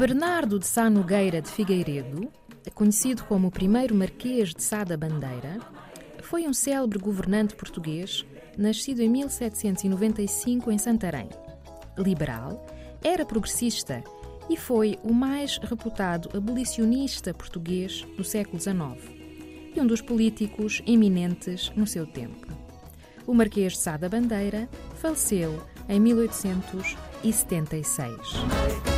Bernardo de Sá Nogueira de Figueiredo, conhecido como o primeiro Marquês de Sá da Bandeira, foi um célebre governante português, nascido em 1795 em Santarém. Liberal, era progressista e foi o mais reputado abolicionista português do século XIX e um dos políticos eminentes no seu tempo. O Marquês de Sá da Bandeira faleceu em 1876.